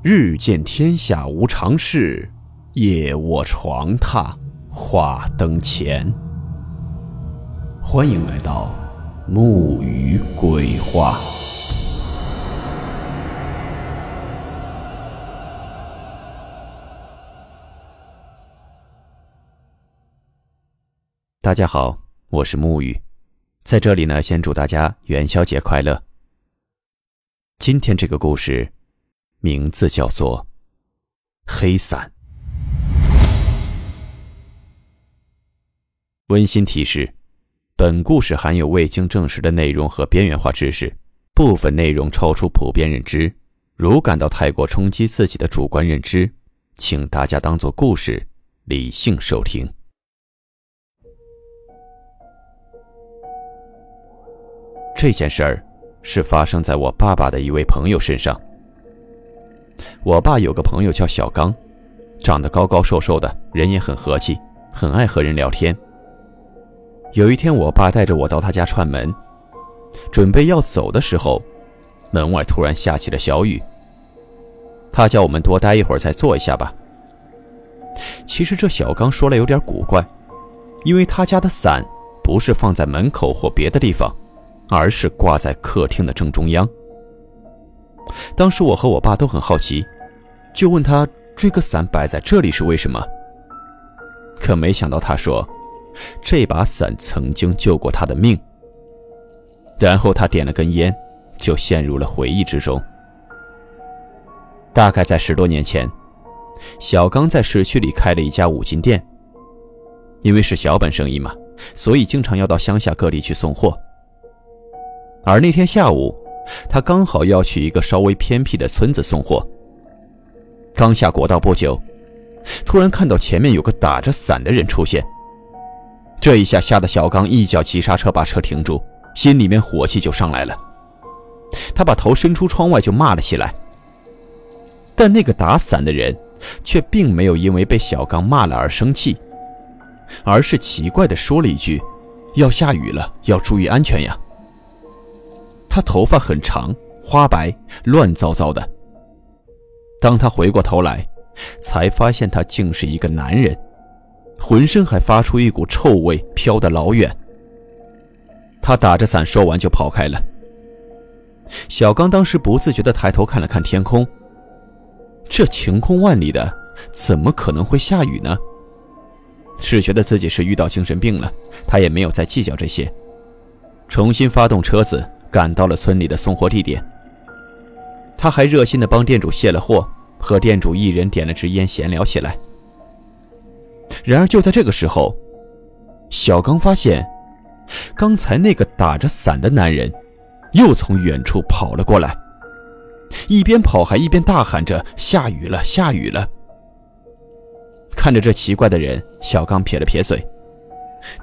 日见天下无常事，夜卧床榻话灯前。欢迎来到木鱼鬼话。大家好，我是木鱼，在这里呢，先祝大家元宵节快乐。今天这个故事。名字叫做《黑伞》。温馨提示：本故事含有未经证实的内容和边缘化知识，部分内容超出普遍认知。如感到太过冲击自己的主观认知，请大家当做故事，理性收听。这件事儿是发生在我爸爸的一位朋友身上。我爸有个朋友叫小刚，长得高高瘦瘦的，人也很和气，很爱和人聊天。有一天，我爸带着我到他家串门，准备要走的时候，门外突然下起了小雨。他叫我们多待一会儿再坐一下吧。其实这小刚说来有点古怪，因为他家的伞不是放在门口或别的地方，而是挂在客厅的正中央。当时我和我爸都很好奇，就问他这个伞摆在这里是为什么。可没想到他说，这把伞曾经救过他的命。然后他点了根烟，就陷入了回忆之中。大概在十多年前，小刚在市区里开了一家五金店。因为是小本生意嘛，所以经常要到乡下各地去送货。而那天下午。他刚好要去一个稍微偏僻的村子送货，刚下国道不久，突然看到前面有个打着伞的人出现。这一下吓得小刚一脚急刹车把车停住，心里面火气就上来了。他把头伸出窗外就骂了起来。但那个打伞的人却并没有因为被小刚骂了而生气，而是奇怪的说了一句：“要下雨了，要注意安全呀。”他头发很长，花白，乱糟糟的。当他回过头来，才发现他竟是一个男人，浑身还发出一股臭味，飘得老远。他打着伞，说完就跑开了。小刚当时不自觉地抬头看了看天空，这晴空万里的，怎么可能会下雨呢？是觉得自己是遇到精神病了，他也没有再计较这些，重新发动车子。赶到了村里的送货地点，他还热心的帮店主卸了货，和店主一人点了支烟闲聊起来。然而就在这个时候，小刚发现，刚才那个打着伞的男人，又从远处跑了过来，一边跑还一边大喊着：“下雨了，下雨了！”看着这奇怪的人，小刚撇了撇嘴，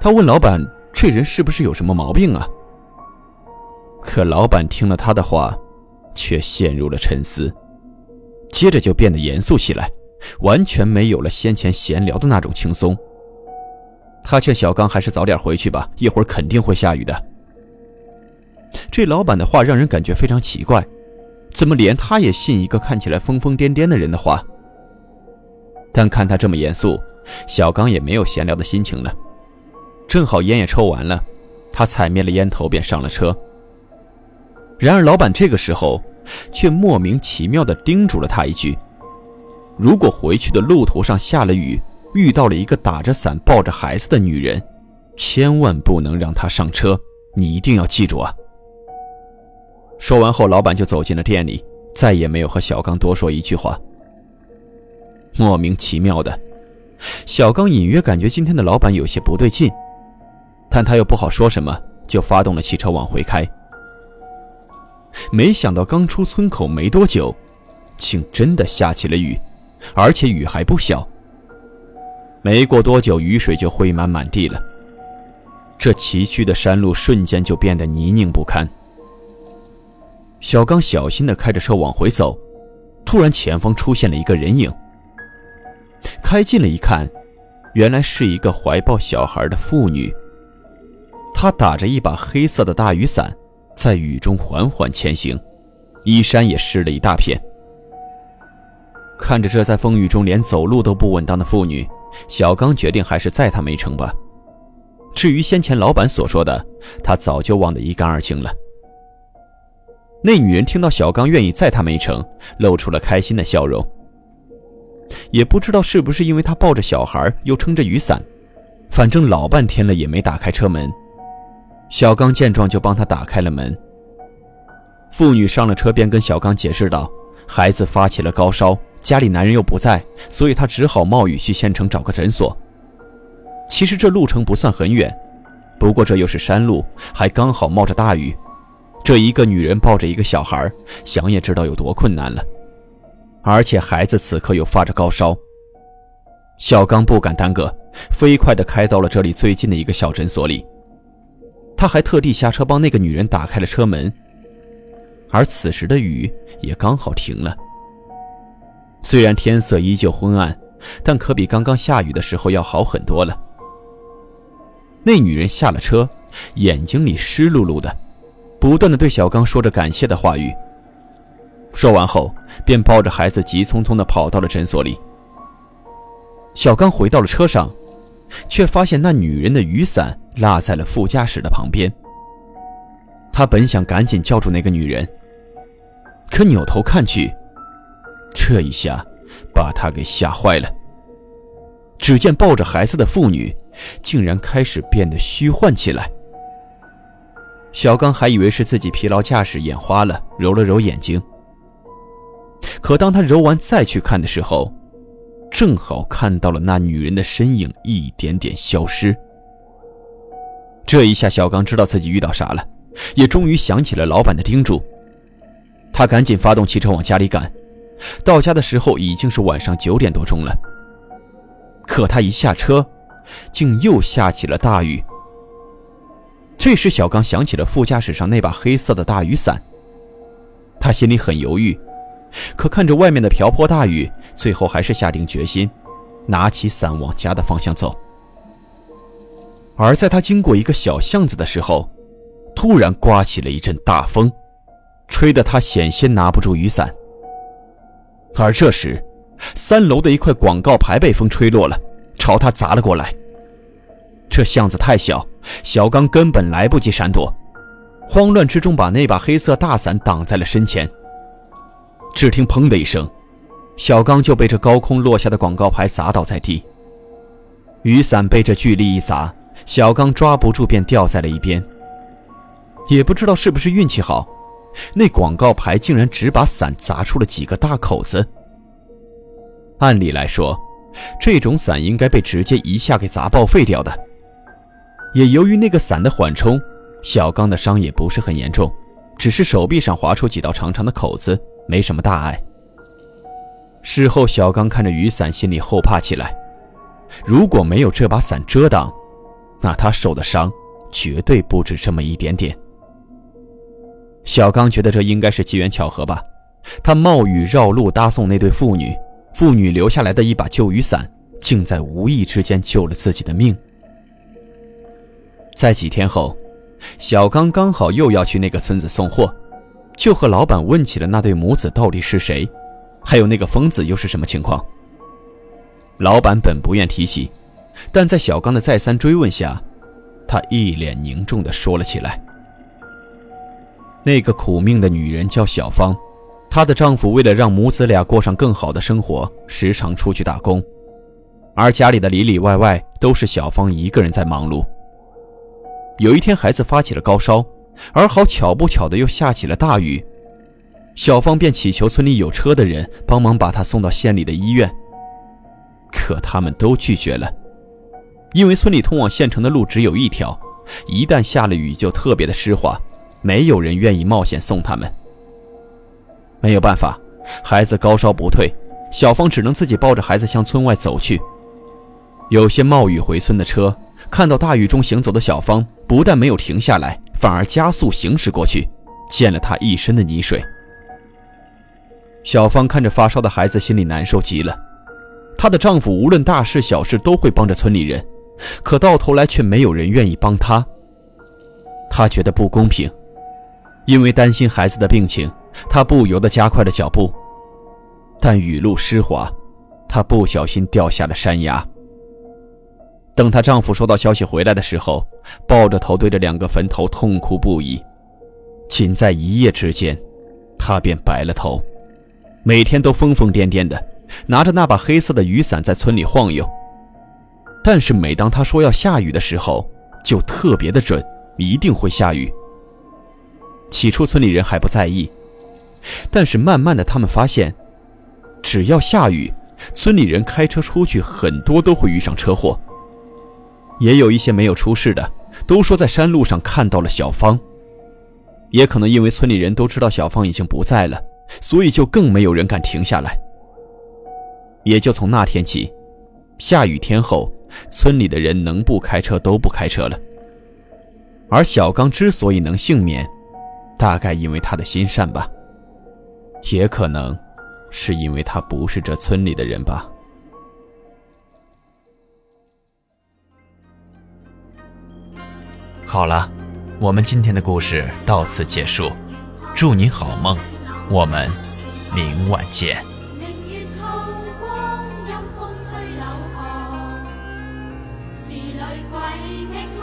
他问老板：“这人是不是有什么毛病啊？”可老板听了他的话，却陷入了沉思，接着就变得严肃起来，完全没有了先前闲聊的那种轻松。他劝小刚还是早点回去吧，一会儿肯定会下雨的。这老板的话让人感觉非常奇怪，怎么连他也信一个看起来疯疯癫癫的人的话？但看他这么严肃，小刚也没有闲聊的心情了。正好烟也抽完了，他踩灭了烟头，便上了车。然而，老板这个时候却莫名其妙地叮嘱了他一句：“如果回去的路途上下了雨，遇到了一个打着伞抱着孩子的女人，千万不能让她上车。你一定要记住啊！”说完后，老板就走进了店里，再也没有和小刚多说一句话。莫名其妙的，小刚隐约感觉今天的老板有些不对劲，但他又不好说什么，就发动了汽车往回开。没想到刚出村口没多久，竟真的下起了雨，而且雨还不小。没过多久，雨水就汇满满地了。这崎岖的山路瞬间就变得泥泞不堪。小刚小心地开着车往回走，突然前方出现了一个人影。开近了一看，原来是一个怀抱小孩的妇女。她打着一把黑色的大雨伞。在雨中缓缓前行，衣衫也湿了一大片。看着这在风雨中连走路都不稳当的妇女，小刚决定还是载她没成吧。至于先前老板所说的，他早就忘得一干二净了。那女人听到小刚愿意载她没成，露出了开心的笑容。也不知道是不是因为她抱着小孩又撑着雨伞，反正老半天了也没打开车门。小刚见状就帮她打开了门。妇女上了车便跟小刚解释道：“孩子发起了高烧，家里男人又不在，所以她只好冒雨去县城找个诊所。其实这路程不算很远，不过这又是山路，还刚好冒着大雨。这一个女人抱着一个小孩，想也知道有多困难了。而且孩子此刻又发着高烧。小刚不敢耽搁，飞快地开到了这里最近的一个小诊所里。他还特地下车帮那个女人打开了车门。而此时的雨也刚好停了。虽然天色依旧昏暗，但可比刚刚下雨的时候要好很多了。那女人下了车，眼睛里湿漉漉的，不断的对小刚说着感谢的话语。说完后，便抱着孩子急匆匆的跑到了诊所里。小刚回到了车上，却发现那女人的雨伞落在了副驾驶的旁边。他本想赶紧叫住那个女人，可扭头看去，这一下把他给吓坏了。只见抱着孩子的妇女竟然开始变得虚幻起来。小刚还以为是自己疲劳驾驶眼花了，揉了揉眼睛。可当他揉完再去看的时候，正好看到了那女人的身影一点点消失。这一下，小刚知道自己遇到啥了。也终于想起了老板的叮嘱，他赶紧发动汽车往家里赶。到家的时候已经是晚上九点多钟了。可他一下车，竟又下起了大雨。这时，小刚想起了副驾驶上那把黑色的大雨伞，他心里很犹豫，可看着外面的瓢泼大雨，最后还是下定决心，拿起伞往家的方向走。而在他经过一个小巷子的时候，突然刮起了一阵大风，吹得他险些拿不住雨伞。而这时，三楼的一块广告牌被风吹落了，朝他砸了过来。这巷子太小，小刚根本来不及闪躲，慌乱之中把那把黑色大伞挡在了身前。只听“砰”的一声，小刚就被这高空落下的广告牌砸倒在地。雨伞被这巨力一砸，小刚抓不住，便掉在了一边。也不知道是不是运气好，那广告牌竟然只把伞砸出了几个大口子。按理来说，这种伞应该被直接一下给砸报废掉的。也由于那个伞的缓冲，小刚的伤也不是很严重，只是手臂上划出几道长长的口子，没什么大碍。事后，小刚看着雨伞，心里后怕起来。如果没有这把伞遮挡，那他受的伤绝对不止这么一点点。小刚觉得这应该是机缘巧合吧，他冒雨绕路搭送那对父女，父女留下来的一把旧雨伞，竟在无意之间救了自己的命。在几天后，小刚刚好又要去那个村子送货，就和老板问起了那对母子到底是谁，还有那个疯子又是什么情况。老板本不愿提起，但在小刚的再三追问下，他一脸凝重地说了起来。那个苦命的女人叫小芳，她的丈夫为了让母子俩过上更好的生活，时常出去打工，而家里的里里外外都是小芳一个人在忙碌。有一天，孩子发起了高烧，而好巧不巧的又下起了大雨，小芳便祈求村里有车的人帮忙把她送到县里的医院，可他们都拒绝了，因为村里通往县城的路只有一条，一旦下了雨就特别的湿滑。没有人愿意冒险送他们。没有办法，孩子高烧不退，小芳只能自己抱着孩子向村外走去。有些冒雨回村的车看到大雨中行走的小芳，不但没有停下来，反而加速行驶过去，溅了她一身的泥水。小芳看着发烧的孩子，心里难受极了。她的丈夫无论大事小事都会帮着村里人，可到头来却没有人愿意帮她。她觉得不公平。因为担心孩子的病情，他不由得加快了脚步。但雨露湿滑，她不小心掉下了山崖。等她丈夫收到消息回来的时候，抱着头对着两个坟头痛哭不已。仅在一夜之间，她便白了头，每天都疯疯癫癫的拿着那把黑色的雨伞在村里晃悠。但是每当他说要下雨的时候，就特别的准，一定会下雨。起初村里人还不在意，但是慢慢的他们发现，只要下雨，村里人开车出去很多都会遇上车祸。也有一些没有出事的，都说在山路上看到了小芳。也可能因为村里人都知道小芳已经不在了，所以就更没有人敢停下来。也就从那天起，下雨天后，村里的人能不开车都不开车了。而小刚之所以能幸免，大概因为他的心善吧，也可能是因为他不是这村里的人吧。好了，我们今天的故事到此结束，祝您好梦，我们明晚见。I make